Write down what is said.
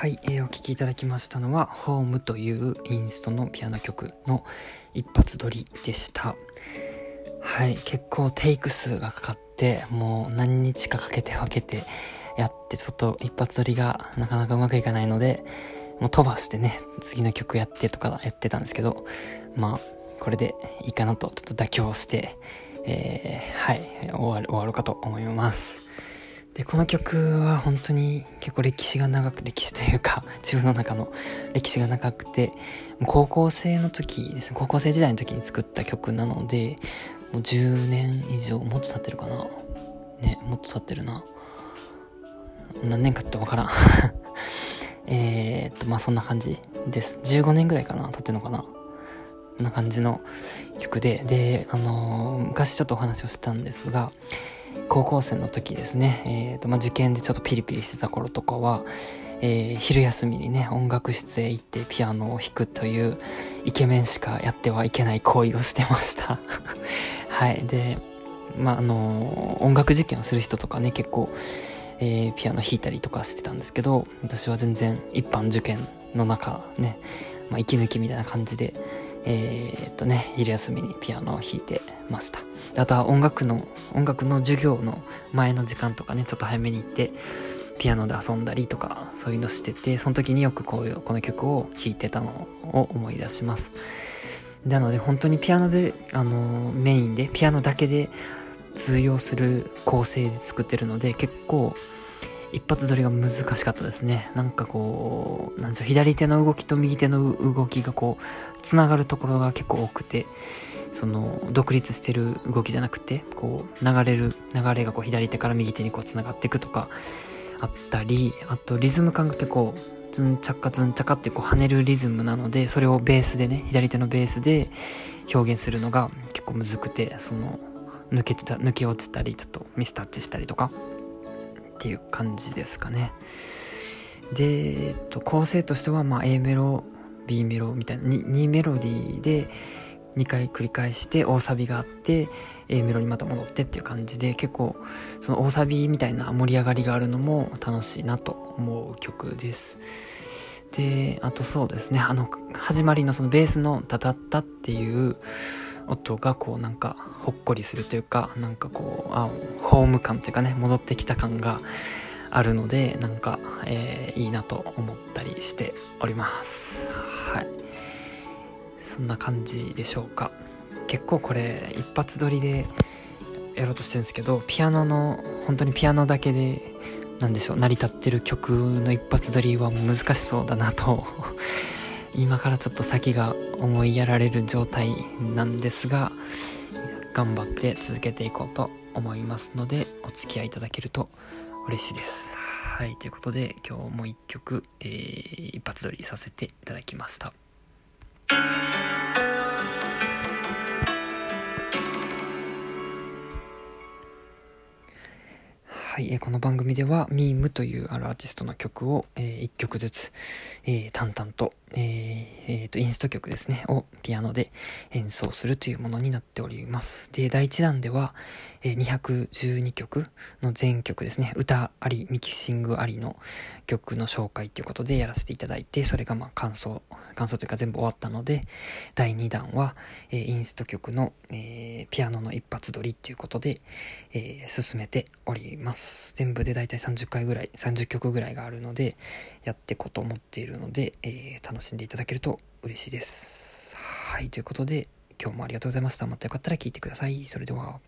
はい、えー、お聴きいただきましたのは、ホームというインストのピアノ曲の一発撮りでした。はい、結構テイク数がかかって、もう何日かかけて分けてやって、ちょっと一発撮りがなかなかうまくいかないので、もう飛ばしてね、次の曲やってとかやってたんですけど、まあ、これでいいかなとちょっと妥協して、えー、はい、終わる、終わろうかと思います。で、この曲は本当に結構歴史が長く、歴史というか、自分の中の歴史が長くて、高校生の時ですね、高校生時代の時に作った曲なので、もう10年以上、もっと経ってるかなね、もっと経ってるな。何年かってわからん えっと、まあそんな感じです。15年ぐらいかな経ってるのかなこんな感じの曲で、で、あのー、昔ちょっとお話をしたんですが、高校生の時ですね、えーとまあ、受験でちょっとピリピリしてた頃とかは、えー、昼休みにね音楽室へ行ってピアノを弾くというイケメンしかやってはいけない行為をしてました。はい。でまああのー、音楽実験をする人とかね結構、えー、ピアノ弾いたりとかしてたんですけど私は全然一般受験の中ね、まあ、息抜きみたいな感じでえー、っとね、昼休みにピアノを弾いてました。あとは音楽の、音楽の授業の前の時間とかね、ちょっと早めに行って、ピアノで遊んだりとか、そういうのしてて、その時によくこういう、この曲を弾いてたのを思い出します。なので本当にピアノで、あの、メインで、ピアノだけで通用する構成で作ってるので、結構、一発撮りが難しかったですね。なんかこう、なんでしょう、左手の動きと右手の動きがこう、つながるところが結構多くて、その、独立してる動きじゃなくて、こう、流れる、流れがこう、左手から右手にこう、つながっていくとか、あったり、あと、リズム感が結構、ズンチャカズンチャカってこう跳ねるリズムなので、それをベースでね、左手のベースで表現するのが結構むずくて、その、抜けた、抜け落ちたり、ちょっとミスタッチしたりとか、っていう感じですかね。で、えっと、構成としては、まあ、A メロ、B メロみたいな 2, 2メロディーで2回繰り返して大サビがあって A メロにまた戻ってっていう感じで結構その大サビみたいな盛り上がりがあるのも楽しいなと思う曲です。で、あとそうですね、あの、始まりのそのベースのタタッタっていう音がこうなんかほっこりするというかなんかこうあホーム感というかね戻ってきた感があるのでなんか、えー、いいなと思ったりしておりますはいそんな感じでしょうか結構これ一発撮りでやろうとしてるんですけどピアノの本当にピアノだけでなんでしょう成り立ってる曲の一発撮りは難しそうだなと今からちょっと先が思いやられる状態なんですが頑張って続けていこうと思いますのでお付き合いいただけると嬉しいです。はいということで今日も一曲、えー、一発撮りさせていただきました。い、この番組では、ミームというあるアーティストの曲を、えー、1曲ずつ、えー、淡々と、えー、えー、と、インスト曲ですね、をピアノで演奏するというものになっております。で、第1弾では、えー、212曲の全曲ですね、歌あり、ミキシングありの曲の紹介ということでやらせていただいて、それがまあ感想、感想というか全部終わったので、第2弾は、え、インスト曲の、え、ピアノの一発撮りっていうことで、え、進めております。。全部でだいたい30回ぐらい、30曲ぐらいがあるので、やっていこうと思っているので、えー、楽しんでいただけると嬉しいです。はい、ということで、今日もありがとうございました。またよかったら聴いてください。それでは。